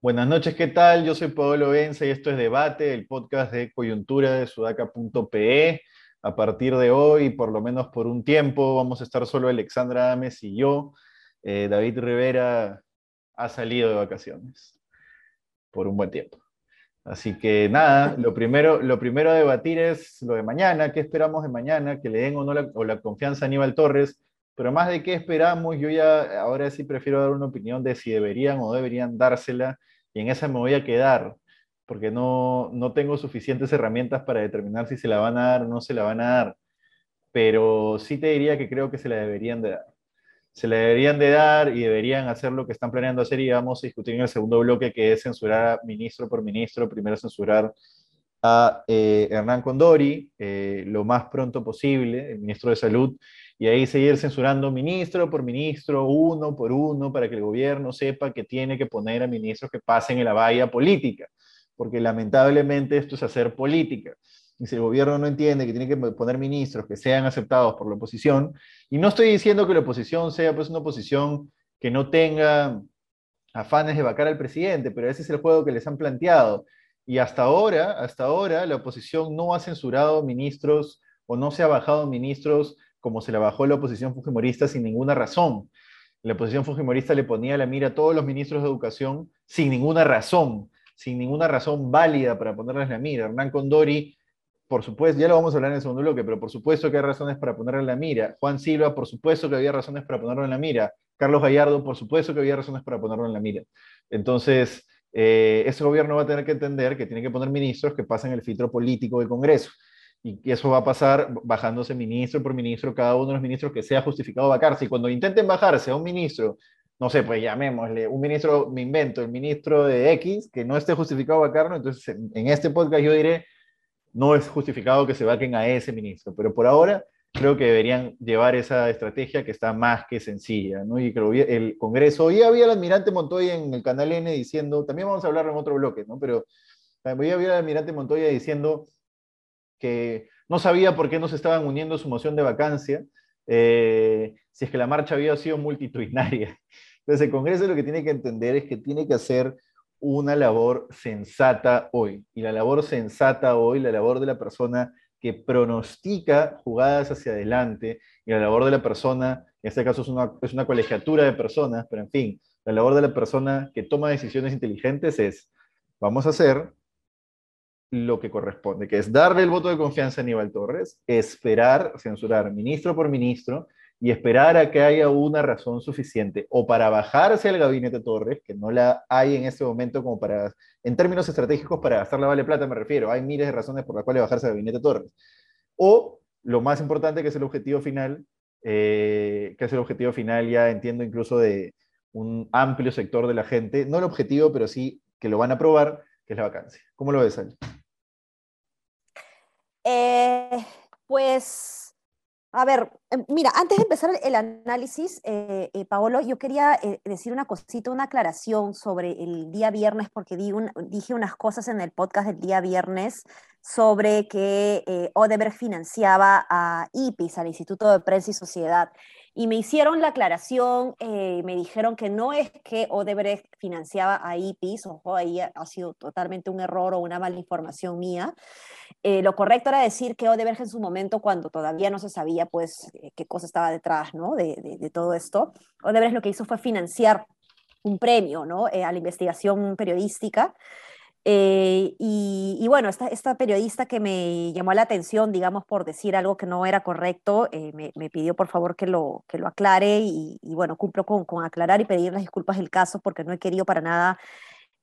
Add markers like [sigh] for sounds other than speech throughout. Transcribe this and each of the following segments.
Buenas noches, ¿qué tal? Yo soy Pablo Benza y esto es Debate, el podcast de coyuntura de sudaca.pe. A partir de hoy, por lo menos por un tiempo, vamos a estar solo Alexandra Ames y yo. Eh, David Rivera ha salido de vacaciones por un buen tiempo. Así que nada, lo primero, lo primero a debatir es lo de mañana, qué esperamos de mañana, que le den o no la, confianza a Aníbal Torres, pero más de qué esperamos, yo ya ahora sí prefiero dar una opinión de si deberían o deberían dársela y en esa me voy a quedar, porque no, no tengo suficientes herramientas para determinar si se la van a dar o no se la van a dar, pero sí te diría que creo que se la deberían de dar. Se la deberían de dar y deberían hacer lo que están planeando hacer y vamos a discutir en el segundo bloque, que es censurar ministro por ministro, primero censurar a eh, Hernán Condori eh, lo más pronto posible, el ministro de Salud, y ahí seguir censurando ministro por ministro, uno por uno, para que el gobierno sepa que tiene que poner a ministros que pasen en la valla política, porque lamentablemente esto es hacer política. Y si el gobierno no entiende que tiene que poner ministros que sean aceptados por la oposición, y no estoy diciendo que la oposición sea pues una oposición que no tenga afanes de vacar al presidente, pero ese es el juego que les han planteado. Y hasta ahora, hasta ahora, la oposición no ha censurado ministros o no se ha bajado ministros como se la bajó la oposición fujimorista sin ninguna razón. La oposición fujimorista le ponía la mira a todos los ministros de educación sin ninguna razón, sin ninguna razón válida para ponerles la mira. Hernán Condori, por supuesto, ya lo vamos a hablar en el segundo bloque, pero por supuesto que hay razones para ponerle la mira. Juan Silva, por supuesto que había razones para ponerlo en la mira. Carlos Gallardo, por supuesto que había razones para ponerlo en la mira. Entonces, eh, ese gobierno va a tener que entender que tiene que poner ministros que pasen el filtro político del Congreso y eso va a pasar bajándose ministro por ministro, cada uno de los ministros que sea justificado bajarse. Y cuando intenten bajarse a un ministro, no sé, pues llamémosle, un ministro, me invento, el ministro de X, que no esté justificado bajarlo, entonces en, este podcast yo diré, no es justificado que se vaquen a ese ministro. Pero por ahora creo que deberían llevar esa estrategia que está más que sencilla, ¿no? Y que el Congreso, hoy había el almirante Montoya en el canal N diciendo, también vamos a hablar en otro bloque, ¿no? Pero hoy había el almirante Montoya diciendo que no sabía por qué no se estaban uniendo su moción de vacancia, eh, si es que la marcha había sido multitudinaria. Entonces el Congreso lo que tiene que entender es que tiene que hacer una labor sensata hoy. Y la labor sensata hoy, la labor de la persona que pronostica jugadas hacia adelante, y la labor de la persona, en este caso es una, es una colegiatura de personas, pero en fin, la labor de la persona que toma decisiones inteligentes es, vamos a hacer lo que corresponde, que es darle el voto de confianza a Aníbal Torres, esperar, censurar ministro por ministro y esperar a que haya una razón suficiente o para bajarse al gabinete Torres, que no la hay en este momento como para, en términos estratégicos, para gastar la vale plata me refiero, hay miles de razones por las cuales bajarse al gabinete Torres. O lo más importante que es el objetivo final, eh, que es el objetivo final ya entiendo incluso de un amplio sector de la gente, no el objetivo, pero sí que lo van a aprobar, que es la vacancia. ¿Cómo lo ves, Ali? Eh, pues, a ver, em, mira, antes de empezar el análisis, eh, eh, Paolo, yo quería decir una cosita, una aclaración sobre el día viernes, porque dije unas cosas en el podcast del día viernes sobre que Odebrecht financiaba a IPIS, al Instituto de Prensa y Sociedad. Y me hicieron la aclaración, eh, me dijeron que no es que Odebrecht financiaba a IPIS, ojo, ahí ha sido totalmente un error o una mala información mía. Eh, lo correcto era decir que Odebrecht en su momento, cuando todavía no se sabía pues eh, qué cosa estaba detrás ¿no? de, de, de, todo esto, Odebrecht lo que hizo fue financiar un premio ¿no? a la investigación periodística eh, y, bueno, esta, periodista que me llamó la atención, digamos, por decir algo que no era correcto, eh, me, me, pidió por favor que lo, que lo aclare y, y bueno, cumplo con, con, aclarar y pedir las disculpas del caso porque no he querido para nada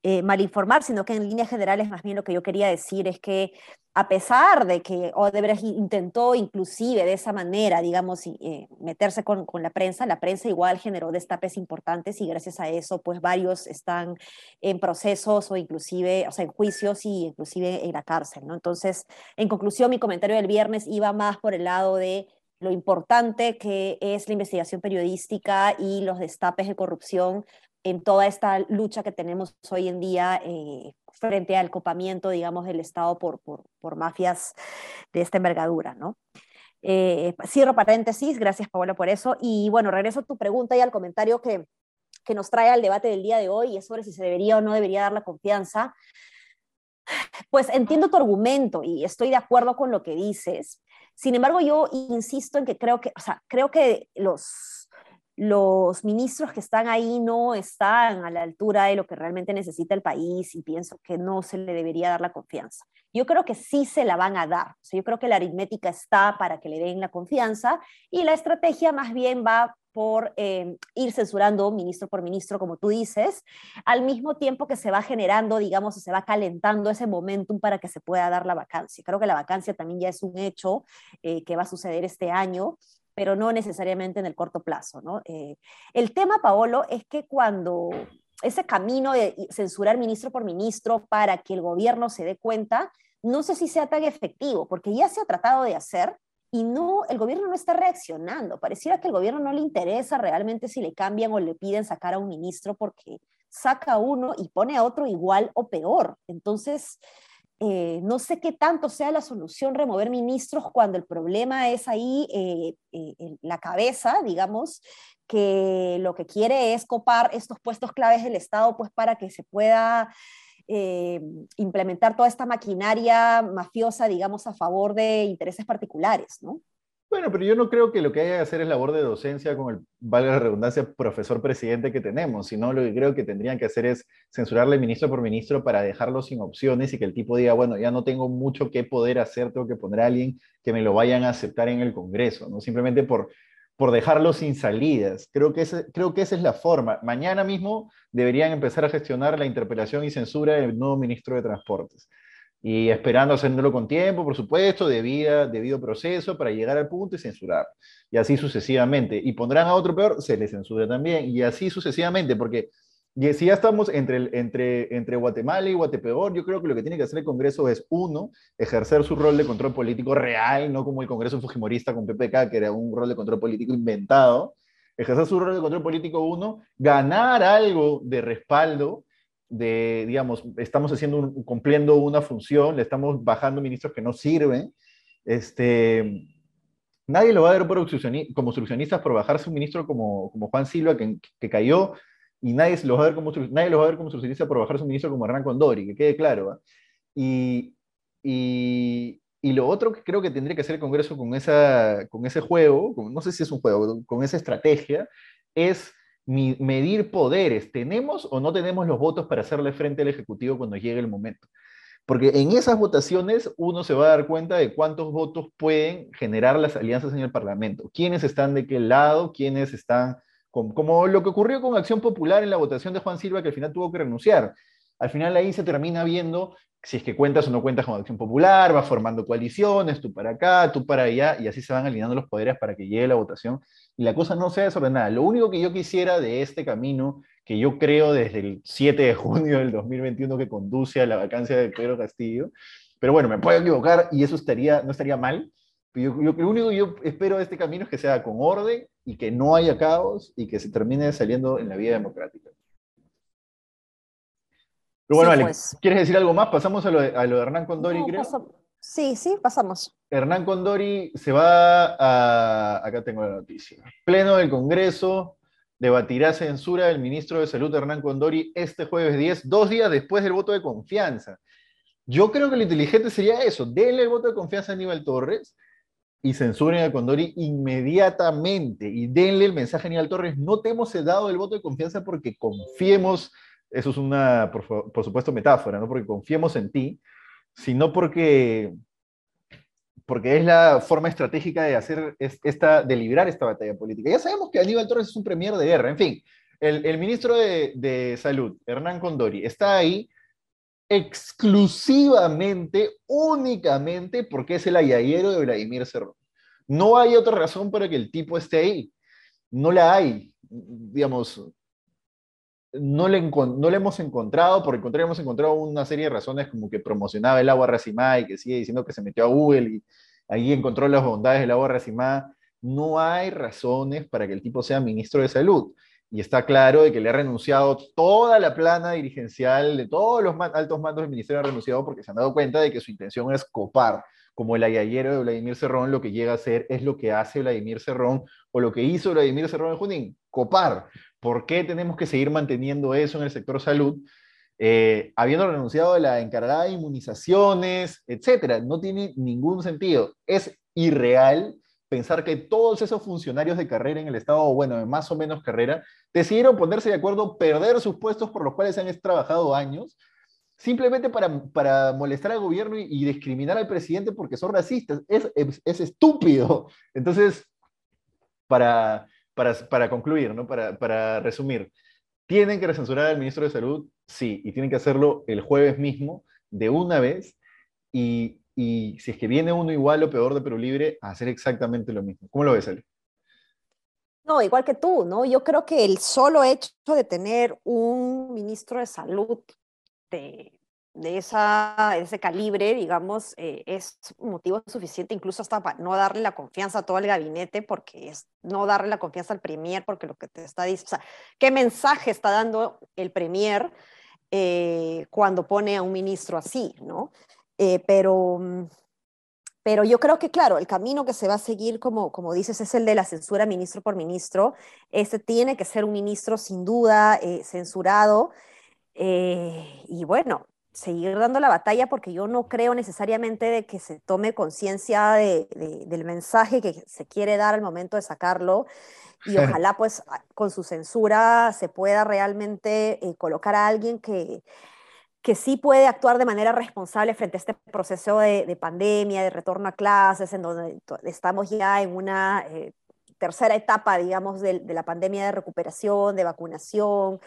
eh, malinformar, sino que en líneas generales más bien lo que yo quería decir es que a pesar de que Odebrecht intentó inclusive de esa manera, digamos, eh, meterse con, con, la prensa, la prensa igual generó destapes importantes y gracias a eso, pues varios están en procesos o inclusive, o sea, en juicios y inclusive en la cárcel, ¿no? Entonces, en conclusión, mi comentario del viernes iba más por el lado de lo importante que es la investigación periodística y los destapes de corrupción en toda esta lucha que tenemos hoy en día eh, frente al copamiento, digamos, del Estado por, por, por mafias de esta envergadura, ¿no? Eh, cierro paréntesis, gracias Paola por eso. Y bueno, regreso a tu pregunta y al comentario que, que nos trae al debate del día de hoy, y es sobre si se debería o no debería dar la confianza. Pues entiendo tu argumento y estoy de acuerdo con lo que dices. Sin embargo, yo insisto en que creo que, o sea, creo que los, los ministros que están ahí no están a la altura de lo que realmente necesita el país y pienso que no se le debería dar la confianza. Yo creo que sí se la van a dar. Yo creo que la aritmética está para que le den la confianza y la estrategia más bien va por eh, ir censurando ministro por ministro, como tú dices, al mismo tiempo que se va generando, digamos, se va calentando ese momentum para que se pueda dar la vacancia. Creo que la vacancia también ya es un hecho eh, que va a suceder este año pero no necesariamente en el corto plazo. ¿no? Eh, el tema, Paolo, es que cuando ese camino de censurar ministro por ministro para que el gobierno se dé cuenta, no sé si sea tan efectivo, porque ya se ha tratado de hacer y no, el gobierno no está reaccionando. Pareciera que el gobierno no le interesa realmente si le cambian o le piden sacar a un ministro porque saca uno y pone a otro igual o peor. Entonces, eh, no sé qué tanto sea la solución remover ministros cuando el problema es ahí eh, eh, la cabeza, digamos, que lo que quiere es copar estos puestos claves del Estado pues para que se pueda implementar toda esta maquinaria mafiosa, digamos, a favor de intereses particulares, ¿no? Bueno, pero yo no creo que lo que haya que hacer es labor de docencia con el, valga la redundancia, profesor presidente que tenemos, sino lo que creo que tendrían que hacer es censurarle ministro por ministro para dejarlo sin opciones y que el tipo diga, bueno, ya no tengo mucho que poder hacer, tengo que poner a alguien que me lo vayan a aceptar en el Congreso, ¿no? Simplemente por, por dejarlo sin salidas. Creo que, ese, creo que esa es la forma. Mañana mismo deberían empezar a gestionar la interpelación y censura del nuevo ministro de Transportes y esperando haciéndolo con tiempo, por supuesto, debido, debido proceso para llegar al punto y censurar. Y así sucesivamente. Y pondrán a otro peor, se le censura también. Y así sucesivamente, porque si ya estamos entre, entre, entre Guatemala y Guatepeor, yo creo que lo que tiene que hacer el Congreso es, uno, ejercer su rol de control político real, no como el Congreso Fujimorista con PPK, que era un rol de control político inventado. Ejercer su rol de control político, uno, ganar algo de respaldo de, digamos, estamos haciendo cumpliendo una función, le estamos bajando ministros que no sirven, este, nadie lo va a ver por como obstruccionistas por bajarse un ministro como, como Juan Silva que, que cayó, y nadie lo, va a ver como, nadie lo va a ver como obstruccionista por bajarse un ministro como Hernán Condori, que quede claro. Y, y, y, lo otro que creo que tendría que hacer el Congreso con, esa, con ese juego, no sé si es un juego, con esa estrategia, es medir poderes. ¿Tenemos o no tenemos los votos para hacerle frente al Ejecutivo cuando llegue el momento? Porque en esas votaciones uno se va a dar cuenta de cuántos votos pueden generar las alianzas en el Parlamento. ¿Quiénes están de qué lado? ¿Quiénes están... como lo que ocurrió con Acción Popular en la votación de Juan Silva, que al final tuvo que renunciar. Al final ahí se termina viendo si es que cuentas o no cuentas con Acción Popular, va formando coaliciones, tú para acá, tú para allá, y así se van alineando los poderes para que llegue la votación y la cosa no sea desordenada. Lo único que yo quisiera de este camino, que yo creo desde el 7 de junio del 2021 que conduce a la vacancia de Pedro Castillo, pero bueno, me puedo equivocar y eso estaría, no estaría mal. Yo, yo, lo único que yo espero de este camino es que sea con orden y que no haya caos y que se termine saliendo en la vía democrática. Pero bueno, pues. ¿quieres decir algo más? Pasamos a lo de, a lo de Hernán Condori, creo. Sí, sí, pasamos. Hernán Condori se va a. Acá tengo la noticia. Pleno del Congreso debatirá censura del ministro de Salud, Hernán Condori, este jueves 10, dos días después del voto de confianza. Yo creo que lo inteligente sería eso: denle el voto de confianza a Aníbal Torres y censuren a Condori inmediatamente y denle el mensaje a Aníbal Torres: no te hemos dado el voto de confianza porque confiemos eso es una, por, supuesto, metáfora, no porque confiemos en ti, sino porque, porque es la forma estratégica de hacer esta, de librar esta batalla política. Ya sabemos que Aníbal Torres es un premier de guerra, en fin, el, ministro de, de, Salud, Hernán Condori, está ahí exclusivamente, únicamente porque es el ayayero de Vladimir Cerrón. No hay otra razón para que el tipo esté ahí. No la hay. Digamos, no le, no le hemos encontrado, por el contrario, hemos encontrado una serie de razones como que promocionaba el agua racimada y que sigue diciendo que se metió a Google y ahí encontró las bondades del agua racimada. No hay razones para que el tipo sea ministro de salud. y está claro de que le ha renunciado toda la plana dirigencial de todos los altos mandos del ministerio han renunciado porque se han dado cuenta de que su intención es copar, como el ayayero de Vladimir Cerrón lo que llega a hacer es lo que hace Vladimir Cerrón o lo que hizo Vladimir Cerrón en Junín, copar. ¿Por qué tenemos que seguir manteniendo eso en el sector salud? Eh, habiendo renunciado a la encargada de inmunizaciones, etcétera. No tiene ningún sentido. Es irreal pensar que todos esos funcionarios de carrera en el Estado, bueno, de más o menos carrera, decidieron ponerse de acuerdo, perder sus puestos por los cuales han trabajado años, simplemente para, para molestar al gobierno y, discriminar al presidente porque son racistas. Es, es, estúpido. Entonces, para, para, para concluir, ¿no? para, para resumir, ¿tienen que recensurar al ministro de Salud? Sí, y tienen que hacerlo el jueves mismo, de una vez, y y si es que viene uno igual o peor de Perú Libre, a hacer exactamente lo mismo. ¿Cómo lo ves, Ale? No, igual que tú, ¿no? Yo creo que el solo hecho de tener un ministro de salud de, de esa, ese calibre, digamos, eh, es motivo suficiente incluso hasta para no darle la confianza a todo el gabinete, porque es no darle la confianza al Premier, porque lo que te está diciendo, o sea, ¿qué mensaje está dando el Premier eh, cuando pone a un ministro así, ¿no? Eh, pero, mm, pero yo creo que, claro, el camino que se va a seguir, como, como dices, es el de la censura ministro por ministro. Este tiene que ser un ministro sin duda eh, censurado. Y bueno, seguir dando la batalla porque yo no creo necesariamente de que se tome conciencia de, del mensaje que se quiere dar al momento de sacarlo y [laughs] ojalá pues con su censura se pueda realmente colocar a alguien que, que sí puede actuar de manera responsable frente a este proceso de, pandemia, de retorno a clases, en donde estamos ya en una eh, tercera etapa, digamos, de, la pandemia de recuperación, de vacunación,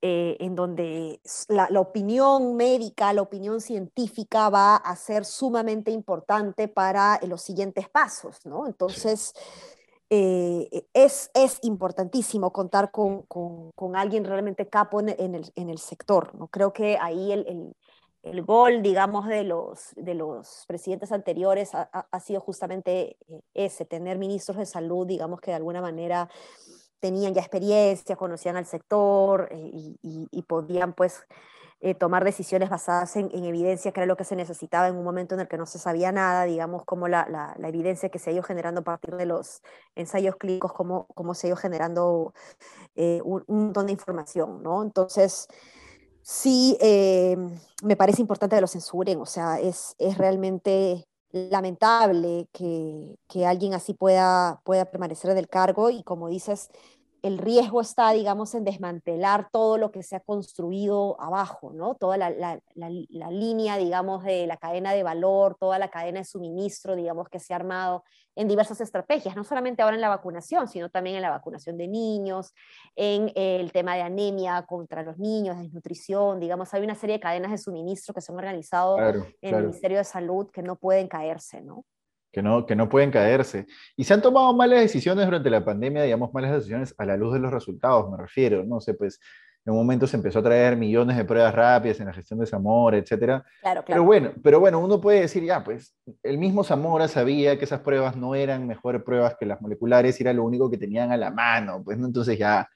eh, en donde la, opinión médica, la opinión científica va a ser sumamente importante para los siguientes pasos, ¿no? Entonces, eh, e, es, es importantísimo contar con, con, alguien realmente capo en, el, en, el, sector. ¿no? Creo que ahí el, el, el, gol, digamos, de los, de los presidentes anteriores ha, ha, sido justamente eh, ese, tener ministros de salud, digamos, que de alguna manera tenían ya experiencia, conocían al sector eh, y, podían, pues, eh, tomar decisiones basadas en, evidencia, que era lo que se necesitaba en un momento en el que no se sabía nada, digamos, como la, la, evidencia que se ha ido generando a partir de los ensayos clínicos, cómo, cómo se ha ido generando eh, un, montón de información, ¿no? Entonces, sí, me parece importante que lo censuren, o sea, es, es realmente lamentable que, que, alguien así pueda, pueda permanecer del cargo y como dices, el riesgo está, digamos, en desmantelar todo lo que se ha construido abajo, ¿no? Toda la, línea, digamos, de la cadena de valor, toda la cadena de suministro, digamos, que se ha armado en diversas estrategias, no solamente ahora en la vacunación, sino también en la vacunación de niños, en el tema de anemia contra los niños, desnutrición, digamos, hay una serie de cadenas de suministro que se han organizado en el Ministerio de Salud que no pueden caerse, ¿no? Que no, que no pueden caerse. Y se han tomado malas decisiones durante la pandemia, digamos, malas decisiones a la luz de los resultados, me refiero, no sé, pues en un momento se empezó a traer millones de pruebas rápidas en la gestión de Zamora, etcétera. Claro, claro. Pero bueno, pero bueno, uno puede decir, ya, pues, el mismo Zamora sabía que esas pruebas no eran mejores pruebas que las moleculares era lo único que tenían a la mano, pues, ¿no? Entonces ya,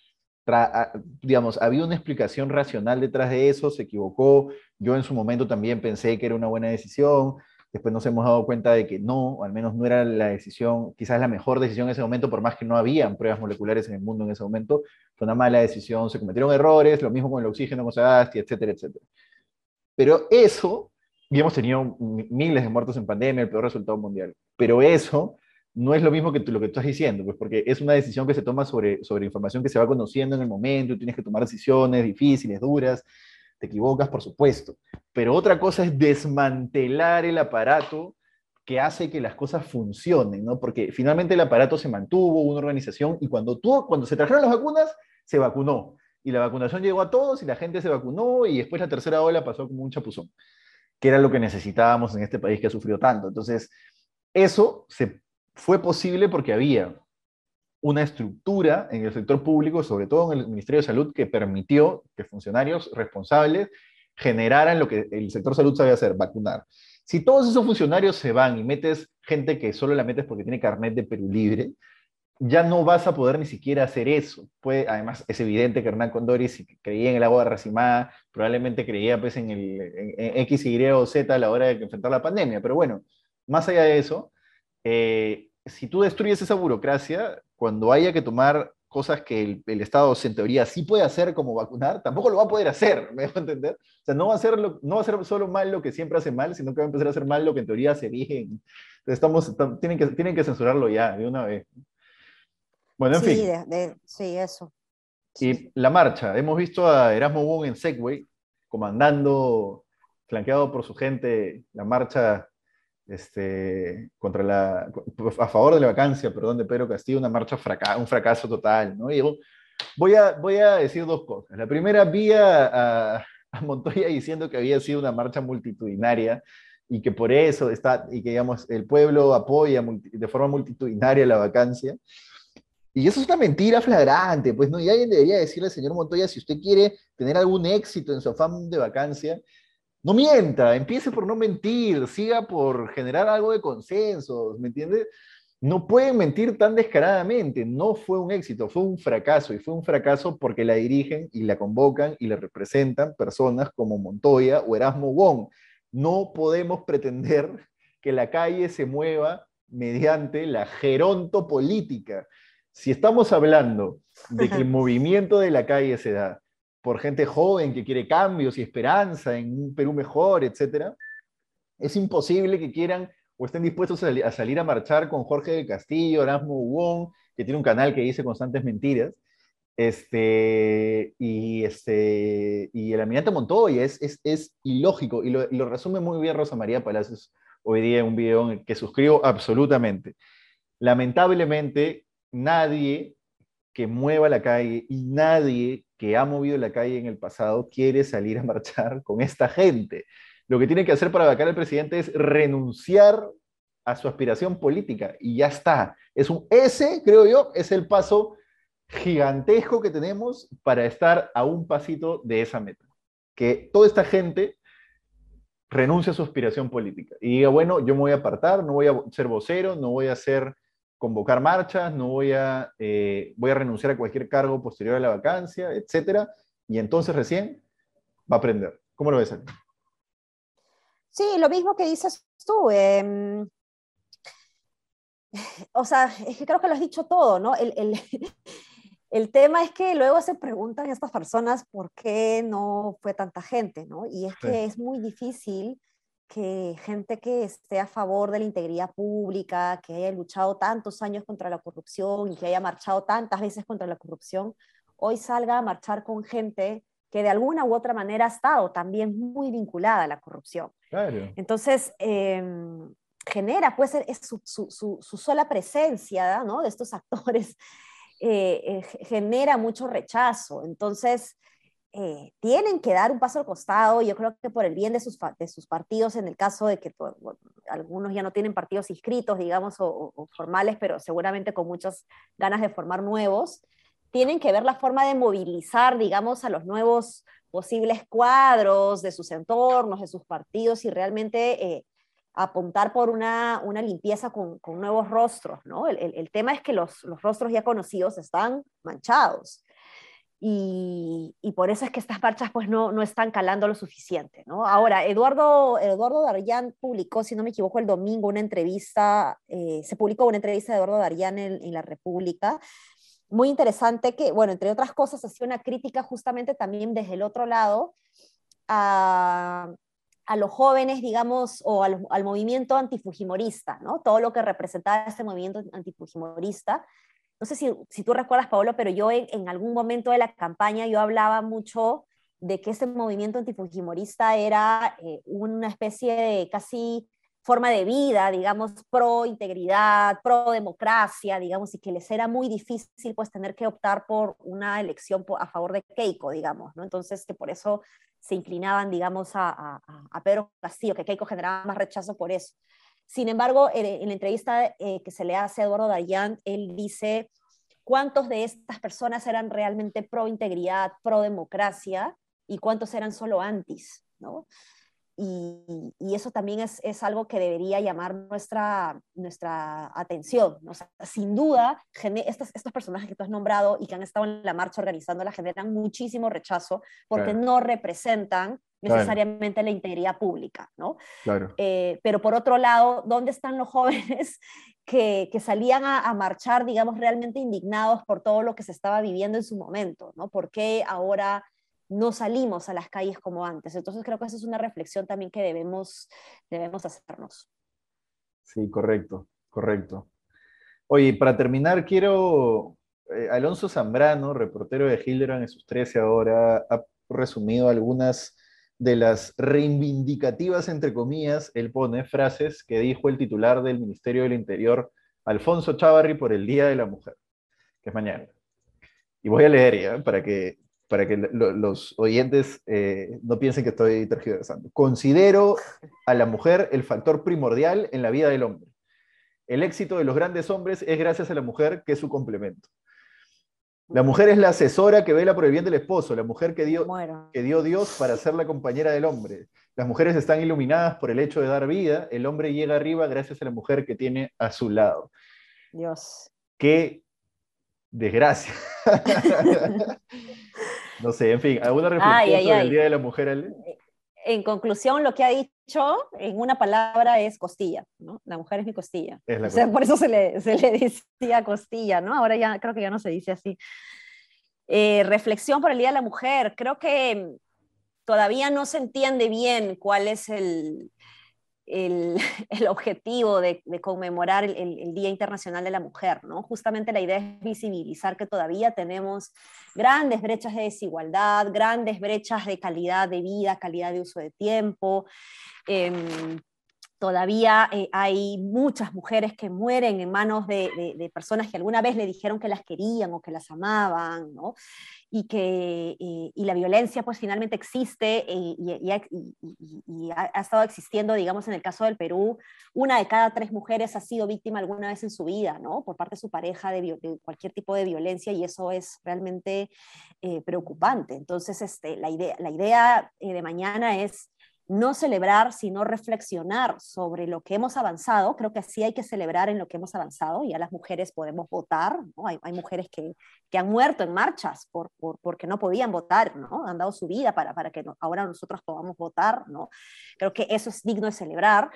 digamos, había una explicación racional detrás de eso, se equivocó, yo en su momento también pensé que era una buena decisión, Después nos hemos dado cuenta de que no, o al menos no era la decisión, quizás la mejor decisión en ese momento, por más que no habían pruebas moleculares en el mundo en ese momento, fue una mala decisión, se cometieron errores, lo mismo con el oxígeno, con Sagasti, etcétera, etcétera. Pero eso, y hemos tenido miles de muertos en pandemia, el peor resultado mundial, pero eso no es lo mismo que lo que tú estás diciendo, pues porque es una decisión que se toma sobre, sobre información que se va conociendo en el momento, y tienes que tomar decisiones difíciles, duras, te equivocas, por supuesto, pero otra cosa es desmantelar el aparato que hace que las cosas funcionen, ¿no? Porque finalmente el aparato se mantuvo, una organización, y cuando, cuando se trajeron las vacunas, se vacunó. Y la vacunación llegó a todos y la gente se vacunó y después la tercera ola pasó como un chapuzón, que era lo que necesitábamos en este país que ha sufrido tanto. Entonces, eso se, fue posible porque había una estructura en el sector público, sobre todo en el Ministerio de Salud, que permitió que funcionarios responsables generaran lo que el sector salud sabe hacer, vacunar. Si todos esos funcionarios se van y metes gente que solo la metes porque tiene carnet de Perú libre, ya no vas a poder ni siquiera hacer eso. Puede, además, es evidente que Hernán Condori, si creía en el agua de Racimada, probablemente creía pues, en, el, en, X, Y o Z a la hora de enfrentar la pandemia. Pero bueno, más allá de eso, eh, si tú destruyes esa burocracia, cuando haya que tomar cosas que el, Estado, en teoría, sí puede hacer como vacunar, tampoco lo va a poder hacer, [laughs] ¿me dejo entender? O sea, no va, a ser no va a ser solo mal lo que siempre hace mal, sino que va a empezar a hacer mal lo que en teoría hace bien. Estamos, tienen, que, tienen que censurarlo ya, de una vez. Bueno, en fin. sí, eso. Y la marcha, hemos visto a Erasmo Wong en Segway, comandando, flanqueado por su gente, la marcha este, contra la, a favor de la vacancia, perdón, de Pedro Castillo, una marcha fracaso, un fracaso total, ¿no? Y voy a, voy a decir dos cosas. La primera, vi a, a, Montoya diciendo que había sido una marcha multitudinaria y que por eso está, y que digamos, el pueblo apoya de forma multitudinaria la vacancia. Y eso es una mentira flagrante, pues no, y alguien debería decirle al señor Montoya, si usted quiere tener algún éxito en su afán de vacancia, no mienta, empiece por no mentir, siga por generar algo de consensos, ¿me entiendes? No pueden mentir tan descaradamente, no fue un éxito, fue un fracaso, y fue un fracaso porque la dirigen y la convocan y la representan personas como Montoya o Erasmo Wong. No podemos pretender que la calle se mueva mediante la gerontopolítica. Si estamos hablando de que el [laughs] movimiento de la calle se da por gente joven que quiere cambios y esperanza en un Perú mejor, etc., es imposible que quieran o estén dispuestos a, salir a marchar con Jorge del Castillo, Erasmo Wong, que tiene un canal que dice constantes mentiras, este, y, este, y el almirante Montoya, es, es, es ilógico, y lo, lo, resume muy bien Rosa María Palacios hoy día en un video que suscribo absolutamente. Lamentablemente, nadie que mueva la calle y nadie que ha movido la calle en el pasado quiere salir a marchar con esta gente. Lo que tiene que hacer para vacar al presidente es renunciar a su aspiración política y ya está. Es un, ese, creo yo, es el paso gigantesco que tenemos para estar a un pasito de esa meta. Que toda esta gente renuncie a su aspiración política y diga, bueno, yo me voy a apartar, no voy a ser vocero, no voy a ser convocar marchas, no voy a, eh, voy a renunciar a cualquier cargo posterior a la vacancia, etcétera, y entonces recién va a aprender. ¿Cómo lo ves? Sí, lo mismo que dices tú. Em, [laughs] o sea, es que creo que lo has dicho todo, ¿no? El, el, [laughs] el, tema es que luego se preguntan estas personas por qué no fue tanta gente, ¿no? Y es que es muy difícil que gente que esté a favor de la integridad pública, que haya luchado tantos años contra la corrupción y que haya marchado tantas veces contra la corrupción, hoy salga a marchar con gente que de alguna u otra manera ha estado también muy vinculada a la corrupción. Entonces, em, genera, pues, es su, su, su, sola presencia ¿no? de estos actores, eh, eh, genera mucho rechazo. Entonces, eh, tienen que dar un paso al costado, yo creo que por el bien de sus, de sus partidos, en el caso de que algunos ya no tienen partidos inscritos, digamos, o, formales, pero seguramente con muchas ganas de formar nuevos, tienen que ver la forma de movilizar, digamos, a los nuevos posibles cuadros de sus entornos, de sus partidos y realmente eh, apuntar por una, una limpieza con, nuevos rostros, ¿no? El, el, el tema es que los, los rostros ya conocidos están manchados. Y, por eso es que estas marchas pues no, no están calando lo suficiente. ¿no? Ahora, Eduardo, Eduardo Darillán publicó, si no me equivoco, el domingo una entrevista, eh, se publicó una entrevista de Eduardo Darillán en, en, La República, muy interesante que, bueno, entre otras cosas, hacía una crítica justamente también desde el otro lado a, a los jóvenes, digamos, o al, al movimiento antifujimorista, ¿no? Todo lo que representaba este movimiento antifujimorista no sé si, tú recuerdas, Paolo, pero yo en, algún momento de la campaña yo hablaba mucho de que ese movimiento antifujimorista era eh, una especie de casi forma de vida, digamos, pro integridad, pro democracia, digamos, y que les era muy difícil pues tener que optar por una elección a favor de Keiko, digamos, ¿no? Entonces, que por eso se inclinaban, digamos, a, a, Pedro Castillo, que Keiko generaba más rechazo por eso. Sin embargo, en, la entrevista eh, que se le hace a Eduardo Dayan, él dice cuántos de estas personas eran realmente pro integridad, pro democracia y cuántos eran solo antis, ¿no? Y, eso también es, es, algo que debería llamar nuestra, nuestra atención. sin duda, estos, estos personajes que tú has nombrado y que han estado en la marcha organizándola generan muchísimo rechazo porque no representan necesariamente la integridad pública, ¿no? Claro. Eh, pero por otro lado, ¿dónde están los jóvenes [laughs] que, que salían a, a, marchar, digamos, realmente indignados por todo lo que se estaba viviendo en su momento, ¿no? ¿Por qué ahora no salimos a las calles como antes. Entonces creo que esa es una reflexión también que debemos, debemos hacernos. Sí, correcto, correcto. Oye, para terminar, quiero, eh, Alonso Zambrano, reportero de Hildebrand en sus 13 ahora, ha resumido algunas de las reivindicativas, entre comillas, él pone frases que dijo el titular del Ministerio del Interior, Alfonso Chávarri, por el Día de la Mujer, que es mañana. Y voy a leer ya, para que para que los oyentes eh, no piensen que estoy tergiversando. Considero a la mujer el factor primordial en la vida del hombre. El éxito de los grandes hombres es gracias a la mujer, que es su complemento. La mujer es la asesora que vela por el bien del esposo, la mujer que dio, que dio Dios para ser la compañera del hombre. Las mujeres están iluminadas por el hecho de dar vida, el hombre llega arriba gracias a la mujer que tiene a su lado. Dios. Qué desgracia. [laughs] No sé, en fin, ¿alguna reflexión sobre el Día de la Mujer, Ale? En conclusión, lo que ha dicho en una palabra es costilla, ¿no? La mujer es mi costilla. o sea, por eso se le, se le, [laughs] decía costilla, ¿no? Ahora ya creo que ya no se dice así. Eh, reflexión por el Día de la Mujer. Creo que todavía no se entiende bien cuál es el, [laughs] el, objetivo de, conmemorar el, Día Internacional de la Mujer, ¿no? Justamente la idea es visibilizar que todavía tenemos grandes brechas de desigualdad, grandes brechas de calidad de vida, calidad de uso de tiempo. Em, todavía eh, hay muchas mujeres que mueren en manos de, personas que alguna vez le dijeron que las querían o que las amaban, ¿no? y que eh, y la violencia pues finalmente existe eh, y, ha, estado existiendo, digamos, en el caso del Perú, una de cada tres mujeres ha sido víctima alguna vez en su vida, ¿no? Por parte de su pareja de, cualquier tipo de violencia y eso es realmente preocupante. Entonces, este, la idea, la idea de mañana es no celebrar, sino reflexionar sobre lo que hemos avanzado. Creo que sí hay que celebrar en lo que hemos avanzado. Ya las mujeres podemos votar, ¿no? hay, mujeres que, han muerto en marchas por, porque no podían votar, ¿no? han dado su vida para, para que ahora nosotros podamos votar. ¿no? Creo que eso es digno de celebrar.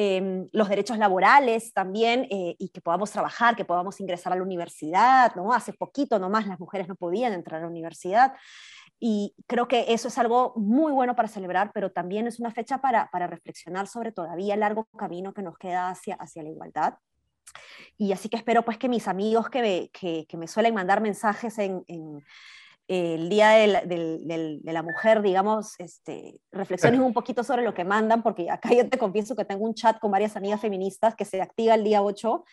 Em, los derechos laborales también, eh, y que podamos trabajar, que podamos ingresar a la universidad. ¿no? Hace poquito nomás las mujeres no podían entrar a la universidad. Y creo que eso es algo muy bueno para celebrar, pero también es una fecha para, para reflexionar sobre todavía el largo camino que nos queda hacia, hacia la igualdad. Y así que espero pues que mis amigos que que, que me suelen mandar mensajes en, en el Día de la, Mujer, digamos, este, reflexionen un poquito sobre lo que mandan, porque acá yo te confieso que tengo un chat con varias amigas feministas que se activa el día 8,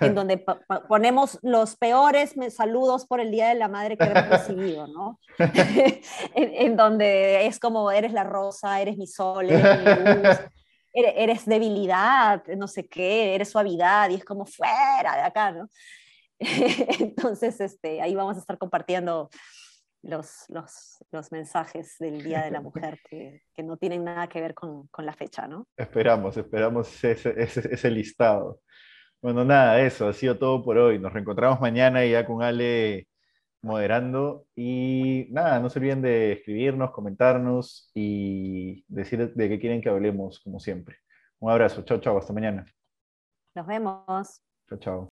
en [laughs] donde ponemos los peores saludos por el Día de la Madre que hemos recibido, ¿no? [laughs] en, donde es como, eres la rosa, eres mi sol, eres mi luz. Eres, debilidad, no sé qué, eres suavidad, y es como fuera de acá, ¿no? [laughs] Entonces, este, ahí vamos a estar compartiendo los, los, los, mensajes del Día de la Mujer que, que no tienen nada que ver con, con, la fecha, ¿no? Esperamos, esperamos ese, ese, ese, listado. Bueno, nada, eso ha sido todo por hoy. Nos reencontramos mañana ya con Ale moderando. Y nada, no se olviden de escribirnos, comentarnos y decir de qué quieren que hablemos, como siempre. Un abrazo, chao, chao, hasta mañana. Nos vemos. Chao, chao.